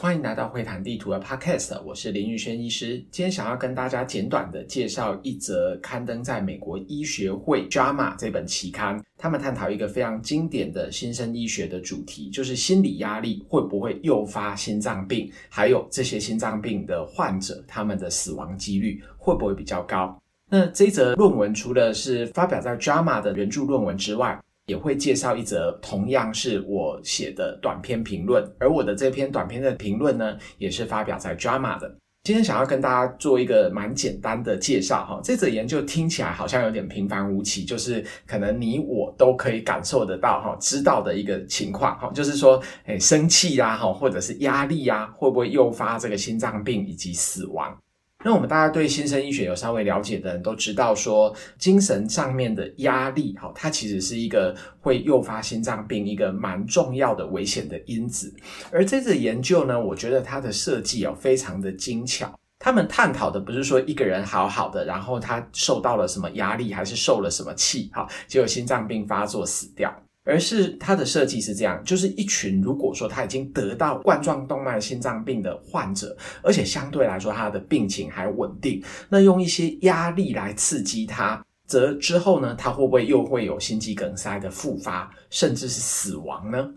欢迎来到会谈地图的 Podcast，我是林玉轩医师。今天想要跟大家简短的介绍一则刊登在美国医学会 JAMA 这本期刊，他们探讨一个非常经典的新生医学的主题，就是心理压力会不会诱发心脏病，还有这些心脏病的患者，他们的死亡几率会不会比较高？那这则论文除了是发表在 JAMA 的原著论文之外，也会介绍一则同样是我写的短篇评论，而我的这篇短篇的评论呢，也是发表在 Drama 的。今天想要跟大家做一个蛮简单的介绍哈，这则研究听起来好像有点平凡无奇，就是可能你我都可以感受得到哈，知道的一个情况哈，就是说，诶，生气啊哈，或者是压力啊，会不会诱发这个心脏病以及死亡？那我们大家对新生医学有稍微了解的人都知道，说精神上面的压力，哈，它其实是一个会诱发心脏病一个蛮重要的危险的因子。而这次研究呢，我觉得它的设计哦非常的精巧。他们探讨的不是说一个人好好的，然后他受到了什么压力，还是受了什么气，哈，结果心脏病发作死掉。而是它的设计是这样，就是一群如果说他已经得到冠状动脉心脏病的患者，而且相对来说他的病情还稳定，那用一些压力来刺激他，则之后呢，他会不会又会有心肌梗塞的复发，甚至是死亡呢？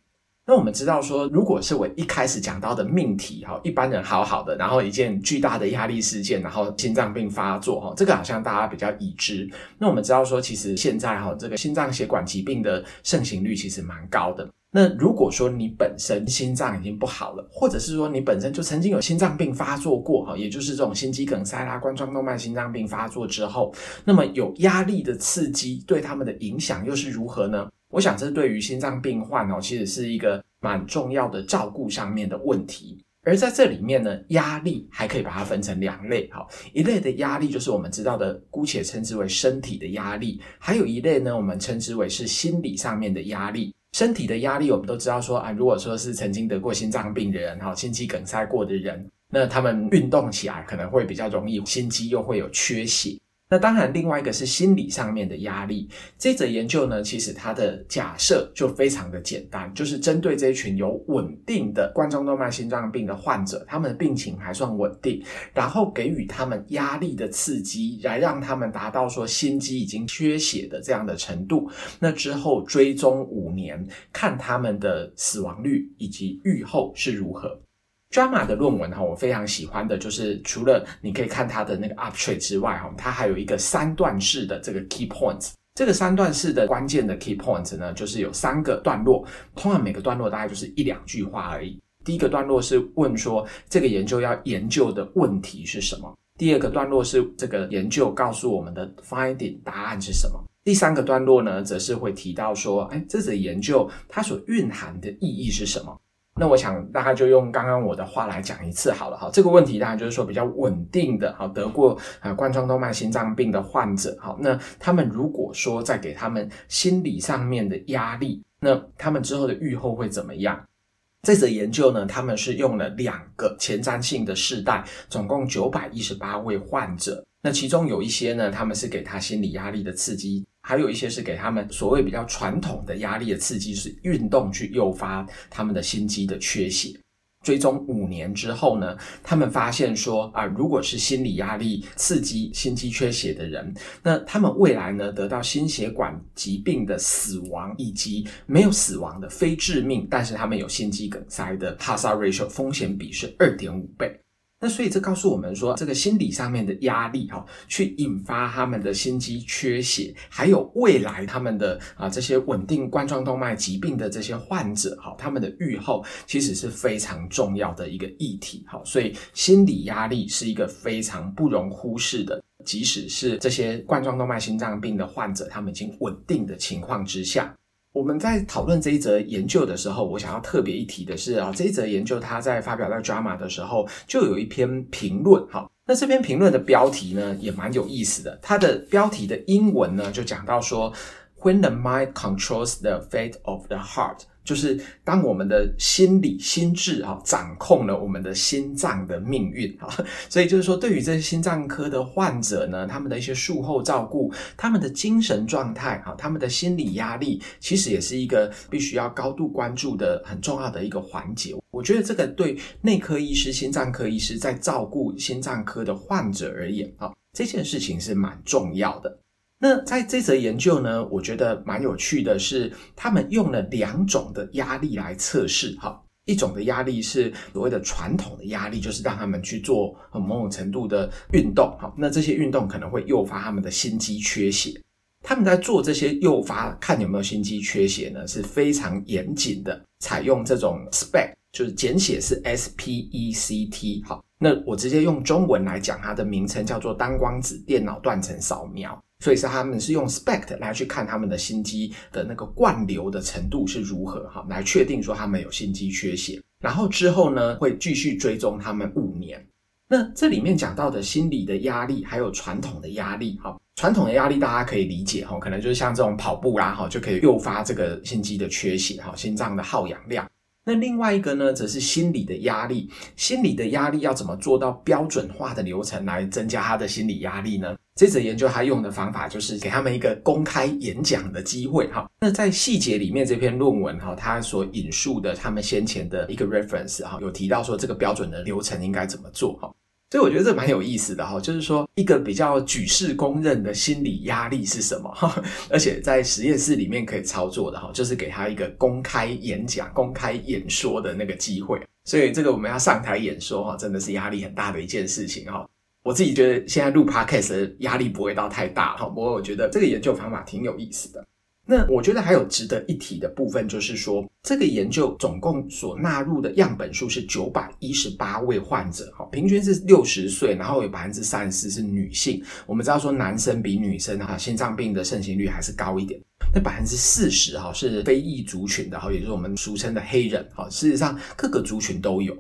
那我们知道说，如果是我一开始讲到的命题哈，一般人好好的，然后一件巨大的压力事件，然后心脏病发作哈，这个好像大家比较已知。那我们知道说，其实现在哈，这个心脏血管疾病的盛行率其实蛮高的。那如果说你本身心脏已经不好了，或者是说你本身就曾经有心脏病发作过哈，也就是这种心肌梗塞啦、冠状动脉心脏病发作之后，那么有压力的刺激对他们的影响又是如何呢？我想，这对于心脏病患哦，其实是一个蛮重要的照顾上面的问题。而在这里面呢，压力还可以把它分成两类，哈，一类的压力就是我们知道的，姑且称之为身体的压力；还有一类呢，我们称之为是心理上面的压力。身体的压力，我们都知道说啊，如果说是曾经得过心脏病的人，哈，心肌梗塞过的人，那他们运动起来可能会比较容易，心肌又会有缺血。那当然，另外一个是心理上面的压力。这则研究呢，其实它的假设就非常的简单，就是针对这一群有稳定的冠状动脉心脏病的患者，他们的病情还算稳定，然后给予他们压力的刺激，来让他们达到说心肌已经缺血的这样的程度。那之后追踪五年，看他们的死亡率以及预后是如何。Drama 的论文哈，我非常喜欢的就是除了你可以看它的那个 abstract 之外哈，它还有一个三段式的这个 key points。这个三段式的关键的 key points 呢，就是有三个段落，通常每个段落大概就是一两句话而已。第一个段落是问说这个研究要研究的问题是什么，第二个段落是这个研究告诉我们的 finding 答案是什么，第三个段落呢，则是会提到说，哎，这则研究它所蕴含的意义是什么。那我想大概就用刚刚我的话来讲一次好了哈。这个问题当然就是说比较稳定的哈，得过啊冠状动脉心脏病的患者哈，那他们如果说再给他们心理上面的压力，那他们之后的预后会怎么样？这则研究呢，他们是用了两个前瞻性的世代，总共九百一十八位患者。那其中有一些呢，他们是给他心理压力的刺激。还有一些是给他们所谓比较传统的压力的刺激，是运动去诱发他们的心肌的缺血。追踪五年之后呢，他们发现说啊，如果是心理压力刺激心肌缺血的人，那他们未来呢，得到心血管疾病的死亡以及没有死亡的非致命，但是他们有心肌梗塞的 h a z a ratio 风险比是二点五倍。那所以这告诉我们说，这个心理上面的压力哈，去引发他们的心肌缺血，还有未来他们的啊这些稳定冠状动脉疾病的这些患者哈，他们的预后其实是非常重要的一个议题哈。所以心理压力是一个非常不容忽视的，即使是这些冠状动脉心脏病的患者，他们已经稳定的情况之下。我们在讨论这一则研究的时候，我想要特别一提的是啊，这一则研究它在发表在《Drama 的时候，就有一篇评论。哈，那这篇评论的标题呢，也蛮有意思的。它的标题的英文呢，就讲到说，When the mind controls the fate of the heart, 就是当我们的心理心智哈掌控了我们的心脏的命运哈，所以就是说，对于这些心脏科的患者呢，他们的一些术后照顾，他们的精神状态哈，他们的心理压力，其实也是一个必须要高度关注的很重要的一个环节。我觉得这个对内科医师、心脏科医师在照顾心脏科的患者而言啊，这件事情是蛮重要的。那在这则研究呢，我觉得蛮有趣的是，他们用了两种的压力来测试哈。一种的压力是所谓的传统的压力，就是让他们去做某种程度的运动哈。那这些运动可能会诱发他们的心肌缺血。他们在做这些诱发，看有没有心肌缺血呢，是非常严谨的，采用这种 spec，就是简写是 S P E C T。好，那我直接用中文来讲，它的名称叫做单光子电脑断层扫描。所以是他们是用 SPECT 来去看他们的心肌的那个灌流的程度是如何哈，来确定说他们有心肌缺血。然后之后呢，会继续追踪他们五年。那这里面讲到的心理的压力，还有传统的压力哈，传统的压力大家可以理解哈，可能就是像这种跑步啦哈，就可以诱发这个心肌的缺血哈，心脏的耗氧量。那另外一个呢，则是心理的压力。心理的压力要怎么做到标准化的流程来增加他的心理压力呢？这则研究他用的方法就是给他们一个公开演讲的机会哈。那在细节里面，这篇论文哈，他所引述的他们先前的一个 reference 哈，有提到说这个标准的流程应该怎么做哈。所以我觉得这蛮有意思的哈，就是说一个比较举世公认的心理压力是什么哈，而且在实验室里面可以操作的哈，就是给他一个公开演讲、公开演说的那个机会。所以这个我们要上台演说哈，真的是压力很大的一件事情哈。我自己觉得现在录 podcast 的压力不会到太大哈，不过我觉得这个研究方法挺有意思的。那我觉得还有值得一提的部分，就是说这个研究总共所纳入的样本数是九百一十八位患者，哈，平均是六十岁，然后有百分之三十四是女性。我们知道说男生比女生哈心脏病的盛行率还是高一点，那百分之四十哈是非裔族群的哈，也就是我们俗称的黑人，哈，事实上各个族群都有。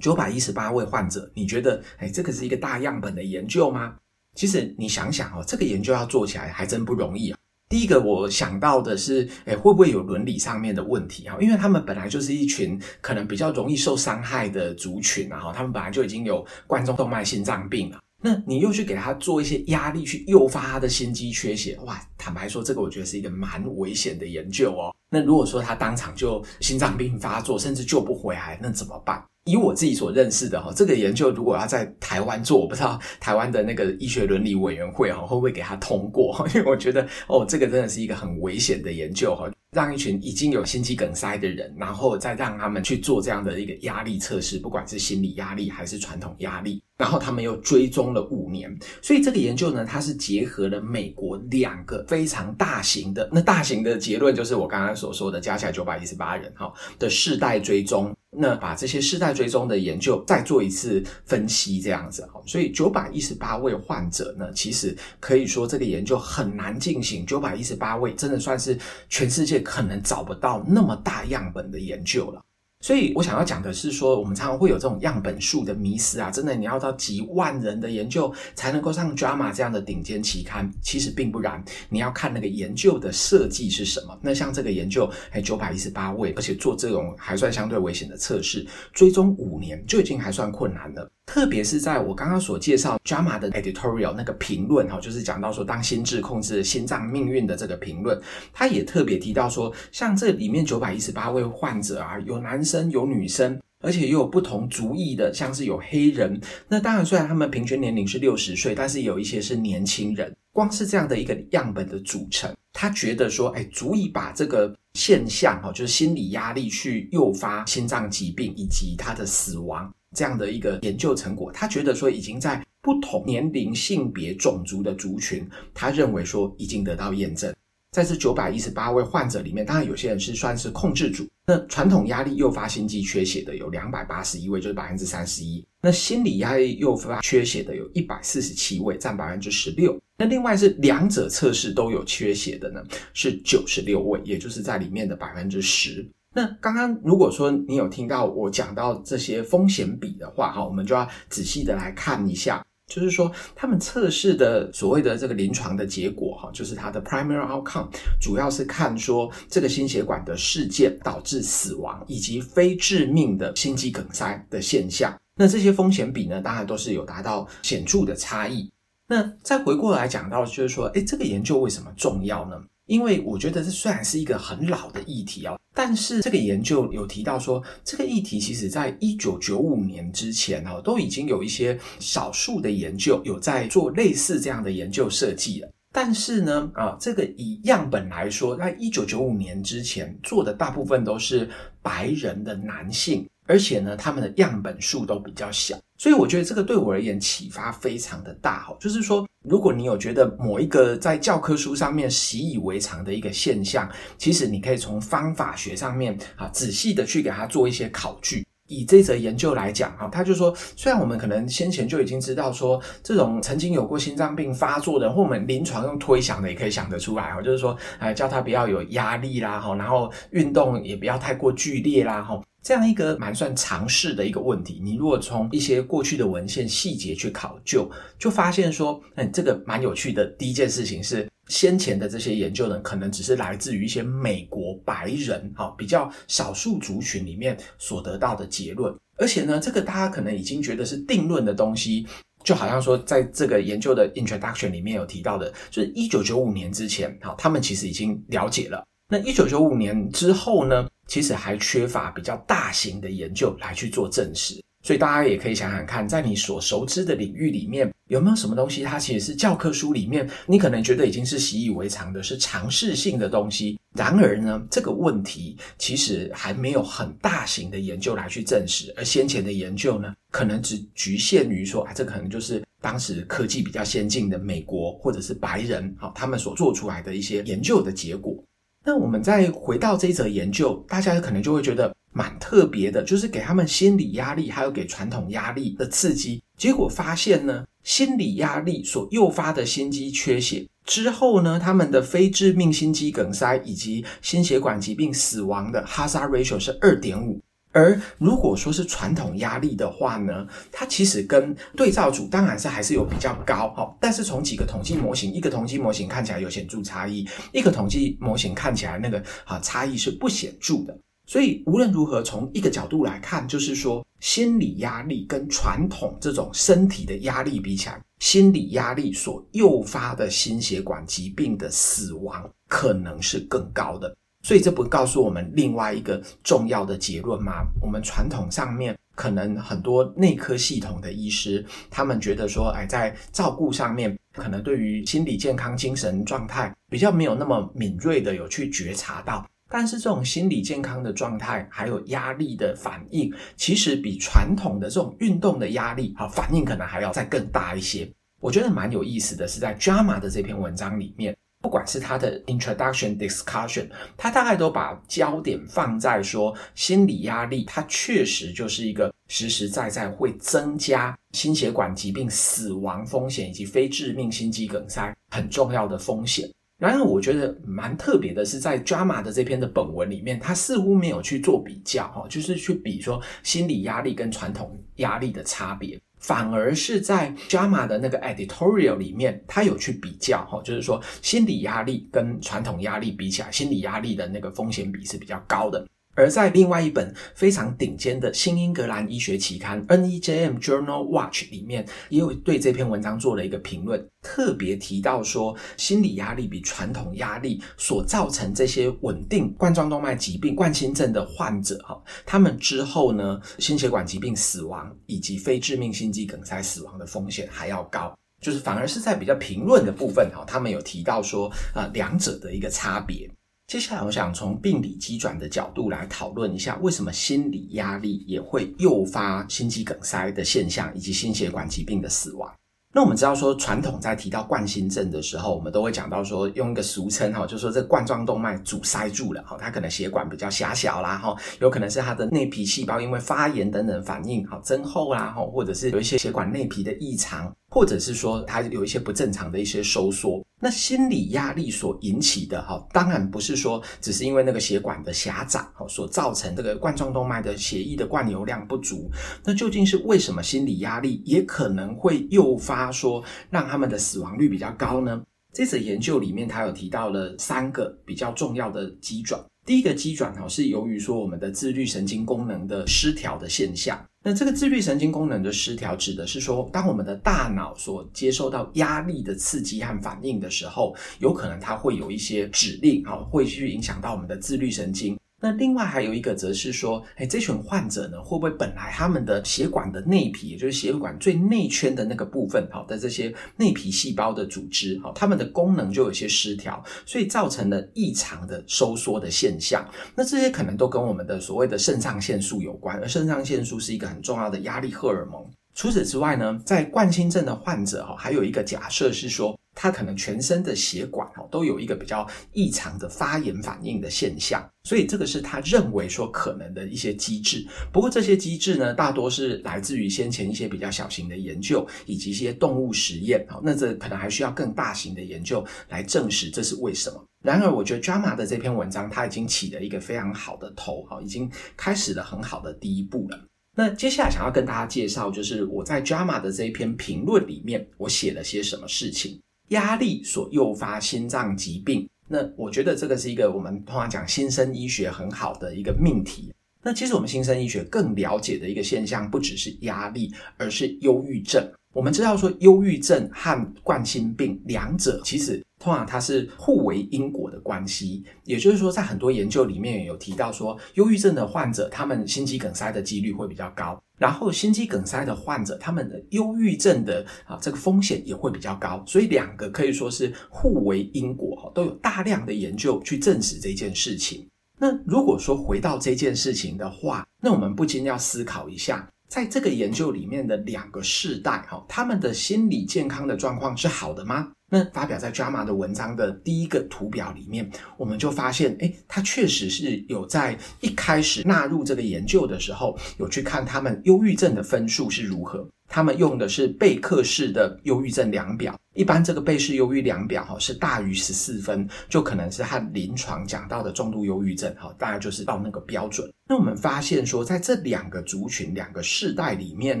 九百一十八位患者，你觉得哎，这个是一个大样本的研究吗？其实你想想哦，这个研究要做起来还真不容易啊。第一个我想到的是，诶，会不会有伦理上面的问题哈？因为他们本来就是一群可能比较容易受伤害的族群啊，哈，他们本来就已经有冠状动脉心脏病了，那你又去给他做一些压力，去诱发他的心肌缺血，哇，坦白说，这个我觉得是一个蛮危险的研究哦。那如果说他当场就心脏病发作，甚至救不回来，那怎么办？以我自己所认识的哈，这个研究如果要在台湾做，我不知道台湾的那个医学伦理委员会哈会不会给他通过？因为我觉得哦，这个真的是一个很危险的研究哈，让一群已经有心肌梗塞的人，然后再让他们去做这样的一个压力测试，不管是心理压力还是传统压力，然后他们又追踪了五年，所以这个研究呢，它是结合了美国两个非常大型的，那大型的结论就是我刚刚所说的，加起来九百一十八人哈的世代追踪。那把这些世代追踪的研究再做一次分析，这样子哈，所以九百一十八位患者呢，其实可以说这个研究很难进行。九百一十八位真的算是全世界可能找不到那么大样本的研究了。所以我想要讲的是说，我们常常会有这种样本数的迷思啊，真的你要到几万人的研究才能够上 JAMA 这样的顶尖期刊，其实并不然。你要看那个研究的设计是什么。那像这个研究，哎，九百一十八位，而且做这种还算相对危险的测试，追踪五年就已经还算困难了。特别是在我刚刚所介绍 JAMA 的 editorial 那个评论哈，就是讲到说，当心智控制心脏命运的这个评论，他也特别提到说，像这里面九百一十八位患者啊，有男生有女生，而且又有不同族裔的，像是有黑人。那当然，虽然他们平均年龄是六十岁，但是有一些是年轻人。光是这样的一个样本的组成，他觉得说，哎，足以把这个现象哈，就是心理压力去诱发心脏疾病以及他的死亡。这样的一个研究成果，他觉得说已经在不同年龄、性别、种族的族群，他认为说已经得到验证。在这九百一十八位患者里面，当然有些人是算是控制组。那传统压力诱发心肌缺血的有两百八十一位，就是百分之三十一。那心理压力诱发缺血的有一百四十七位，占百分之十六。那另外是两者测试都有缺血的呢，是九十六位，也就是在里面的百分之十。那刚刚如果说你有听到我讲到这些风险比的话，哈，我们就要仔细的来看一下，就是说他们测试的所谓的这个临床的结果哈，就是它的 primary outcome，主要是看说这个心血管的事件导致死亡以及非致命的心肌梗塞的现象。那这些风险比呢，当然都是有达到显著的差异。那再回过来讲到，就是说，诶，这个研究为什么重要呢？因为我觉得这虽然是一个很老的议题哦，但是这个研究有提到说，这个议题其实在一九九五年之前哦，都已经有一些少数的研究有在做类似这样的研究设计了。但是呢，啊，这个以样本来说，在一九九五年之前做的大部分都是白人的男性。而且呢，他们的样本数都比较小，所以我觉得这个对我而言启发非常的大哈。就是说，如果你有觉得某一个在教科书上面习以为常的一个现象，其实你可以从方法学上面啊仔细的去给它做一些考据。以这则研究来讲哈，他就说，虽然我们可能先前就已经知道说，这种曾经有过心脏病发作的，或我们临床用推想的也可以想得出来哈，就是说，哎，叫他不要有压力啦哈，然后运动也不要太过剧烈啦哈。这样一个蛮算常识的一个问题，你如果从一些过去的文献细节去考究，就发现说，嗯，这个蛮有趣的。第一件事情是，先前的这些研究呢，可能只是来自于一些美国白人，哈，比较少数族群里面所得到的结论。而且呢，这个大家可能已经觉得是定论的东西，就好像说，在这个研究的 introduction 里面有提到的，就是一九九五年之前，好，他们其实已经了解了。那一九九五年之后呢，其实还缺乏比较大型的研究来去做证实，所以大家也可以想想看，在你所熟知的领域里面，有没有什么东西，它其实是教科书里面你可能觉得已经是习以为常的，是常识性的东西。然而呢，这个问题其实还没有很大型的研究来去证实，而先前的研究呢，可能只局限于说啊，这可能就是当时科技比较先进的美国或者是白人，好，他们所做出来的一些研究的结果。那我们再回到这一则研究，大家可能就会觉得蛮特别的，就是给他们心理压力，还有给传统压力的刺激，结果发现呢，心理压力所诱发的心肌缺血之后呢，他们的非致命心肌梗塞以及心血管疾病死亡的 hazard ratio 是二点五。而如果说是传统压力的话呢，它其实跟对照组当然是还是有比较高哈，但是从几个统计模型，一个统计模型看起来有显著差异，一个统计模型看起来那个啊差异是不显著的。所以无论如何，从一个角度来看，就是说心理压力跟传统这种身体的压力比起来，心理压力所诱发的心血管疾病的死亡可能是更高的。所以这不告诉我们另外一个重要的结论吗？我们传统上面可能很多内科系统的医师，他们觉得说，哎，在照顾上面，可能对于心理健康、精神状态比较没有那么敏锐的有去觉察到。但是这种心理健康的状态，还有压力的反应，其实比传统的这种运动的压力，好，反应可能还要再更大一些。我觉得蛮有意思的是，在 JAMA 的这篇文章里面。不管是他的 introduction discussion，他大概都把焦点放在说心理压力，它确实就是一个实实在在会增加心血管疾病死亡风险以及非致命心肌梗塞很重要的风险。然而，我觉得蛮特别的是，在 JAMA 的这篇的本文里面，他似乎没有去做比较，哈，就是去比说心理压力跟传统压力的差别。反而是在 JAMA 的那个 editorial 里面，他有去比较哈，就是说心理压力跟传统压力比起来，心理压力的那个风险比是比较高的。而在另外一本非常顶尖的新英格兰医学期刊 NEJM Journal Watch 里面，也有对这篇文章做了一个评论，特别提到说，心理压力比传统压力所造成这些稳定冠状动脉疾病、冠心症的患者，哈，他们之后呢，心血管疾病死亡以及非致命心肌梗塞死亡的风险还要高，就是反而是在比较评论的部分，哈，他们有提到说，啊，两者的一个差别。接下来，我想从病理机转的角度来讨论一下，为什么心理压力也会诱发心肌梗塞的现象，以及心血管疾病的死亡。那我们知道说，传统在提到冠心症的时候，我们都会讲到说，用一个俗称哈，就说这冠状动脉阻塞住了哈，它可能血管比较狭小啦哈，有可能是它的内皮细胞因为发炎等等反应哈增厚啦哈，或者是有一些血管内皮的异常，或者是说它有一些不正常的一些收缩。那心理压力所引起的哈，当然不是说只是因为那个血管的狭窄哈所造成这个冠状动脉的血液的灌流量不足。那究竟是为什么心理压力也可能会诱发说让他们的死亡率比较高呢？这次研究里面，它有提到了三个比较重要的机转。第一个机转哈，是由于说我们的自律神经功能的失调的现象。那这个自律神经功能的失调，指的是说，当我们的大脑所接受到压力的刺激和反应的时候，有可能它会有一些指令哈，会去影响到我们的自律神经。那另外还有一个则是说，哎，这群患者呢，会不会本来他们的血管的内皮，也就是血管最内圈的那个部分，好的这些内皮细胞的组织，好，它们的功能就有些失调，所以造成了异常的收缩的现象。那这些可能都跟我们的所谓的肾上腺素有关，而肾上腺素是一个很重要的压力荷尔蒙。除此之外呢，在冠心症的患者哈，还有一个假设是说。他可能全身的血管哦都有一个比较异常的发炎反应的现象，所以这个是他认为说可能的一些机制。不过这些机制呢，大多是来自于先前一些比较小型的研究以及一些动物实验。好，那这可能还需要更大型的研究来证实这是为什么。然而，我觉得 JAMA 的这篇文章他已经起了一个非常好的头，哈，已经开始了很好的第一步了。那接下来想要跟大家介绍，就是我在 JAMA 的这一篇评论里面，我写了些什么事情。压力所诱发心脏疾病，那我觉得这个是一个我们通常讲新生医学很好的一个命题。那其实我们新生医学更了解的一个现象，不只是压力，而是忧郁症。我们知道说，忧郁症和冠心病两者其实通常它是互为因果的关系。也就是说，在很多研究里面有提到说，忧郁症的患者他们心肌梗塞的几率会比较高，然后心肌梗塞的患者他们的忧郁症的啊这个风险也会比较高。所以两个可以说是互为因果，都有大量的研究去证实这件事情。那如果说回到这件事情的话，那我们不禁要思考一下。在这个研究里面的两个世代，哈，他们的心理健康的状况是好的吗？那发表在 JAMA 的文章的第一个图表里面，我们就发现，诶，他确实是有在一开始纳入这个研究的时候，有去看他们忧郁症的分数是如何。他们用的是贝克式的忧郁症量表，一般这个贝氏忧郁量表哈是大于十四分，就可能是他临床讲到的重度忧郁症哈，大概就是到那个标准。那我们发现说，在这两个族群、两个世代里面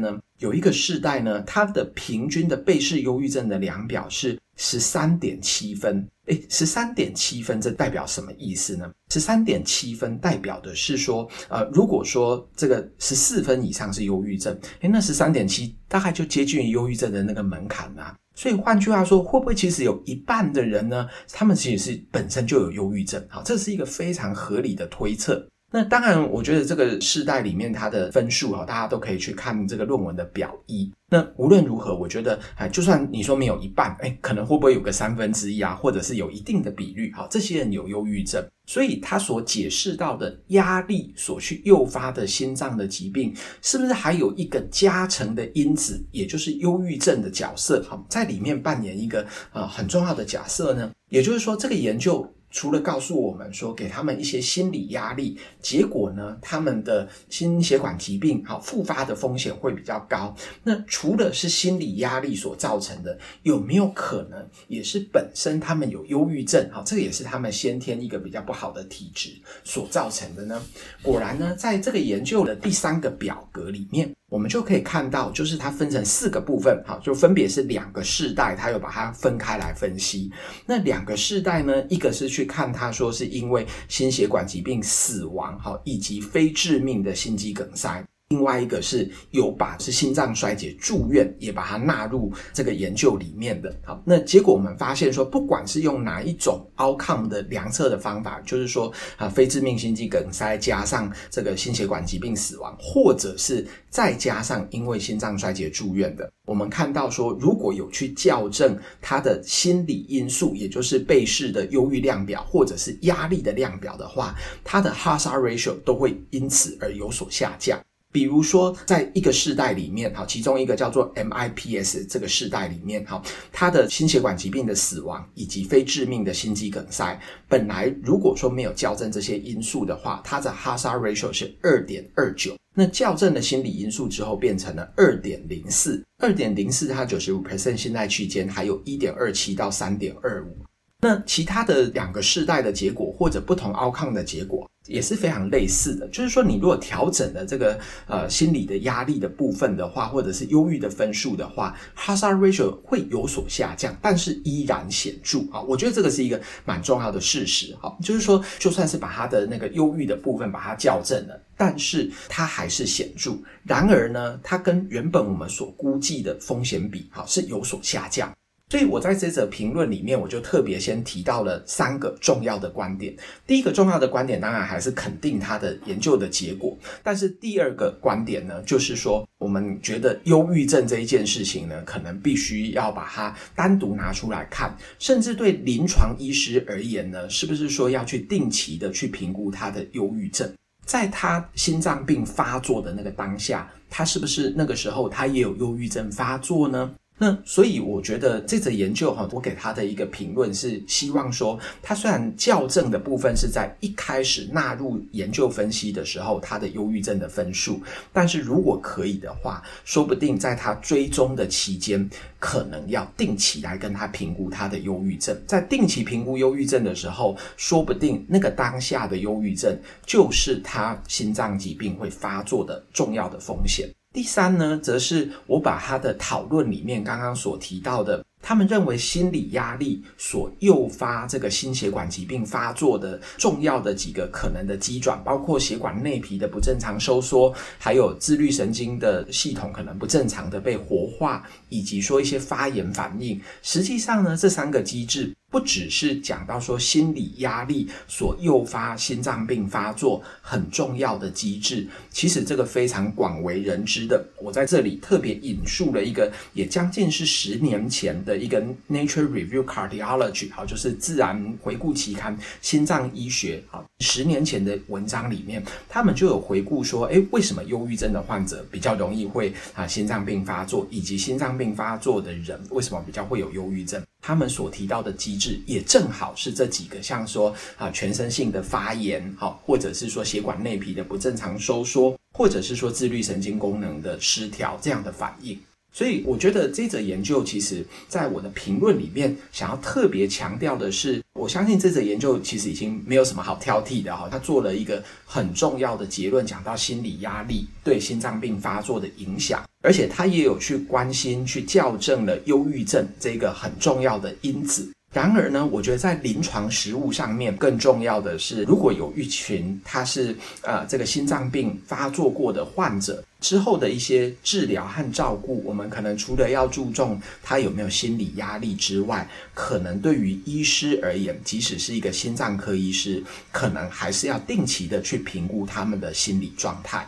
呢，有一个世代呢，它的平均的贝氏忧郁症的量表是十三点七分。诶，十三点七分，这代表什么意思呢？十三点七分代表的是说，呃，如果说这个十四分以上是忧郁症，诶，那十三点七大概就接近于忧郁症的那个门槛啊。所以换句话说，会不会其实有一半的人呢，他们其实是本身就有忧郁症？好，这是一个非常合理的推测。那当然，我觉得这个世代里面它的分数哈，大家都可以去看这个论文的表一。那无论如何，我觉得哎，就算你说没有一半，哎，可能会不会有个三分之一啊，或者是有一定的比率，哈，这些人有忧郁症，所以他所解释到的压力所去诱发的心脏的疾病，是不是还有一个加成的因子，也就是忧郁症的角色，哈，在里面扮演一个呃很重要的假设呢？也就是说，这个研究。除了告诉我们说，给他们一些心理压力，结果呢，他们的心血管疾病好复发的风险会比较高。那除了是心理压力所造成的，有没有可能也是本身他们有忧郁症？好，这个也是他们先天一个比较不好的体质所造成的呢？果然呢，在这个研究的第三个表格里面。我们就可以看到，就是它分成四个部分，好，就分别是两个世代，它有把它分开来分析。那两个世代呢，一个是去看它说是因为心血管疾病死亡，好，以及非致命的心肌梗塞。另外一个是有把是心脏衰竭住院，也把它纳入这个研究里面的。好，那结果我们发现说，不管是用哪一种 outcome 的量测的方法，就是说啊，非致命心肌梗塞加上这个心血管疾病死亡，或者是再加上因为心脏衰竭住院的，我们看到说，如果有去校正它的心理因素，也就是被试的忧郁量表或者是压力的量表的话，它的 Hazard ratio 都会因此而有所下降。比如说，在一个世代里面，哈，其中一个叫做 MIPS 这个世代里面，哈，它的心血管疾病的死亡以及非致命的心肌梗塞，本来如果说没有校正这些因素的话，它的 Hazard ratio 是二点二九。那校正了心理因素之后，变成了二点零四，二点零四它九十五 percent 信赖区间，还有一点二七到三点二五。那其他的两个世代的结果，或者不同 outcome 的结果，也是非常类似的。就是说，你如果调整了这个呃心理的压力的部分的话，或者是忧郁的分数的话，hazard ratio 会有所下降，但是依然显著啊。我觉得这个是一个蛮重要的事实。哈，就是说，就算是把它的那个忧郁的部分把它校正了，但是它还是显著。然而呢，它跟原本我们所估计的风险比，哈，是有所下降。所以我在这则评论里面，我就特别先提到了三个重要的观点。第一个重要的观点，当然还是肯定他的研究的结果。但是第二个观点呢，就是说，我们觉得忧郁症这一件事情呢，可能必须要把它单独拿出来看，甚至对临床医师而言呢，是不是说要去定期的去评估他的忧郁症，在他心脏病发作的那个当下，他是不是那个时候他也有忧郁症发作呢？那所以我觉得这则研究哈，我给他的一个评论是希望说，他虽然校正的部分是在一开始纳入研究分析的时候，他的忧郁症的分数，但是如果可以的话，说不定在他追踪的期间，可能要定期来跟他评估他的忧郁症。在定期评估忧郁症的时候，说不定那个当下的忧郁症就是他心脏疾病会发作的重要的风险。第三呢，则是我把他的讨论里面刚刚所提到的，他们认为心理压力所诱发这个心血管疾病发作的重要的几个可能的机转，包括血管内皮的不正常收缩，还有自律神经的系统可能不正常的被活化，以及说一些发炎反应。实际上呢，这三个机制。不只是讲到说心理压力所诱发心脏病发作很重要的机制，其实这个非常广为人知的。我在这里特别引述了一个也将近是十年前的一个 Nature Review Cardiology，好，就是自然回顾期刊心脏医学，好，十年前的文章里面，他们就有回顾说，诶，为什么忧郁症的患者比较容易会啊心脏病发作，以及心脏病发作的人为什么比较会有忧郁症？他们所提到的机制也正好是这几个，像说啊全身性的发炎，好，或者是说血管内皮的不正常收缩，或者是说自律神经功能的失调这样的反应。所以我觉得这则研究，其实在我的评论里面，想要特别强调的是，我相信这则研究其实已经没有什么好挑剔的哈。他做了一个很重要的结论，讲到心理压力对心脏病发作的影响，而且他也有去关心、去校正了忧郁症这个很重要的因子。然而呢，我觉得在临床实务上面更重要的是，如果有一群他是呃这个心脏病发作过的患者之后的一些治疗和照顾，我们可能除了要注重他有没有心理压力之外，可能对于医师而言，即使是一个心脏科医师，可能还是要定期的去评估他们的心理状态。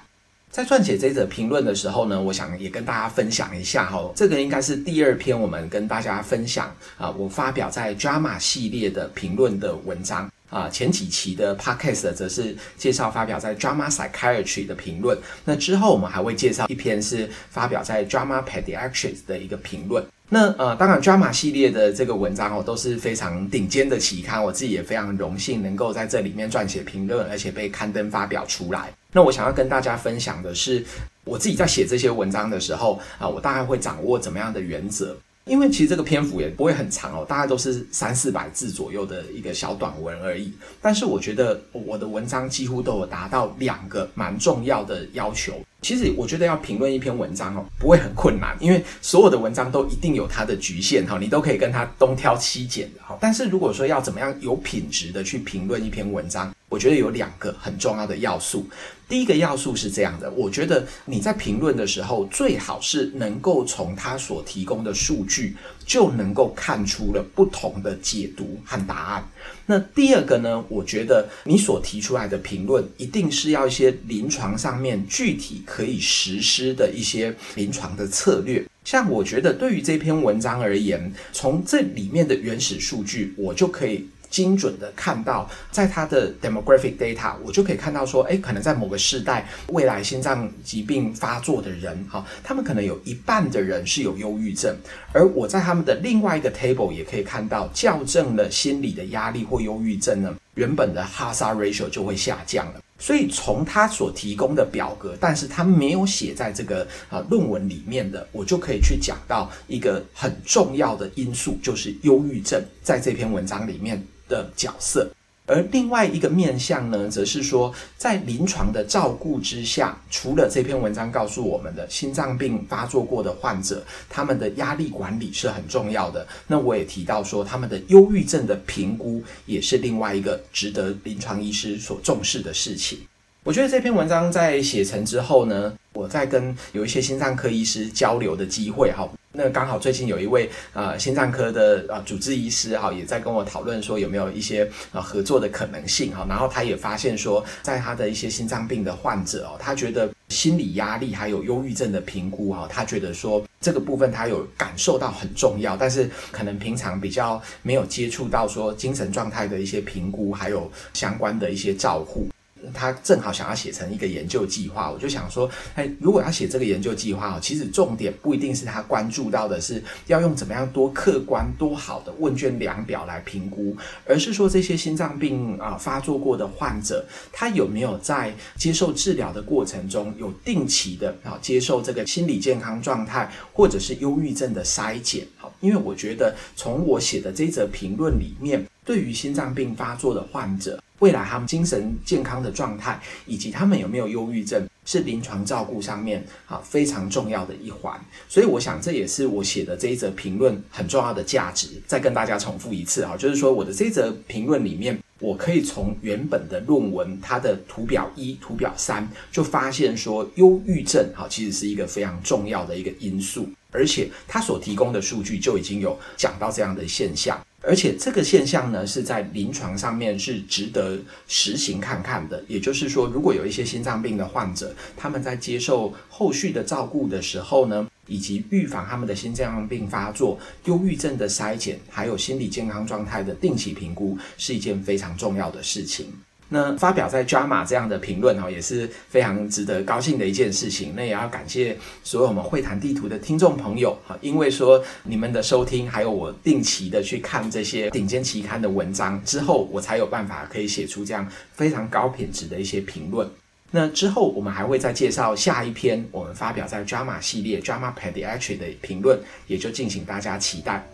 在撰写这则评论的时候呢，我想也跟大家分享一下哈，这个应该是第二篇我们跟大家分享啊，我发表在 Drama 系列的评论的文章。啊，前几期的 Podcast 则是介绍发表在 Drama Psychiatry 的评论，那之后我们还会介绍一篇是发表在 Drama Pediatrics 的一个评论。那呃，当然 Drama 系列的这个文章哦，都是非常顶尖的期刊，我自己也非常荣幸能够在这里面撰写评论，而且被刊登发表出来。那我想要跟大家分享的是，我自己在写这些文章的时候啊，我大概会掌握怎么样的原则？因为其实这个篇幅也不会很长哦，大概都是三四百字左右的一个小短文而已。但是我觉得我的文章几乎都有达到两个蛮重要的要求。其实我觉得要评论一篇文章哦，不会很困难，因为所有的文章都一定有它的局限哈，你都可以跟它东挑西拣的哈。但是如果说要怎么样有品质的去评论一篇文章，我觉得有两个很重要的要素。第一个要素是这样的，我觉得你在评论的时候，最好是能够从他所提供的数据就能够看出了不同的解读和答案。那第二个呢，我觉得你所提出来的评论一定是要一些临床上面具体可以实施的一些临床的策略。像我觉得对于这篇文章而言，从这里面的原始数据，我就可以。精准的看到，在他的 demographic data，我就可以看到说，诶，可能在某个世代，未来心脏疾病发作的人，哈，他们可能有一半的人是有忧郁症，而我在他们的另外一个 table 也可以看到，校正了心理的压力或忧郁症呢，原本的 hazard ratio 就会下降了。所以从他所提供的表格，但是他没有写在这个呃论文里面的，我就可以去讲到一个很重要的因素，就是忧郁症在这篇文章里面的角色。而另外一个面向呢，则是说，在临床的照顾之下，除了这篇文章告诉我们的心脏病发作过的患者，他们的压力管理是很重要的。那我也提到说，他们的忧郁症的评估也是另外一个值得临床医师所重视的事情。我觉得这篇文章在写成之后呢，我在跟有一些心脏科医师交流的机会哈。那刚好最近有一位呃心脏科的呃主治医师哈，也在跟我讨论说有没有一些呃合作的可能性哈。然后他也发现说，在他的一些心脏病的患者哦，他觉得心理压力还有忧郁症的评估哈，他觉得说这个部分他有感受到很重要，但是可能平常比较没有接触到说精神状态的一些评估，还有相关的一些照护。他正好想要写成一个研究计划，我就想说，哎，如果要写这个研究计划，其实重点不一定是他关注到的是要用怎么样多客观多好的问卷量表来评估，而是说这些心脏病啊发作过的患者，他有没有在接受治疗的过程中有定期的啊接受这个心理健康状态或者是忧郁症的筛检？好，因为我觉得从我写的这则评论里面，对于心脏病发作的患者。未来他们精神健康的状态，以及他们有没有忧郁症，是临床照顾上面啊非常重要的一环。所以我想这也是我写的这一则评论很重要的价值。再跟大家重复一次啊，就是说我的这则评论里面，我可以从原本的论文它的图表一、图表三就发现说，忧郁症哈其实是一个非常重要的一个因素，而且它所提供的数据就已经有讲到这样的现象。而且这个现象呢，是在临床上面是值得实行看看的。也就是说，如果有一些心脏病的患者，他们在接受后续的照顾的时候呢，以及预防他们的心脏病发作、忧郁症的筛检，还有心理健康状态的定期评估，是一件非常重要的事情。那发表在 JAMA 这样的评论哈，也是非常值得高兴的一件事情。那也要感谢所有我们会谈地图的听众朋友哈，因为说你们的收听，还有我定期的去看这些顶尖期刊的文章之后，我才有办法可以写出这样非常高品质的一些评论。那之后我们还会再介绍下一篇我们发表在 JAMA 系列 JAMA Pediatric 的评论，也就敬请大家期待。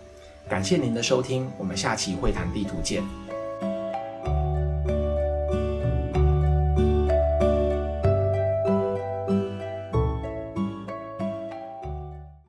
感谢您的收听，我们下期会谈地图见。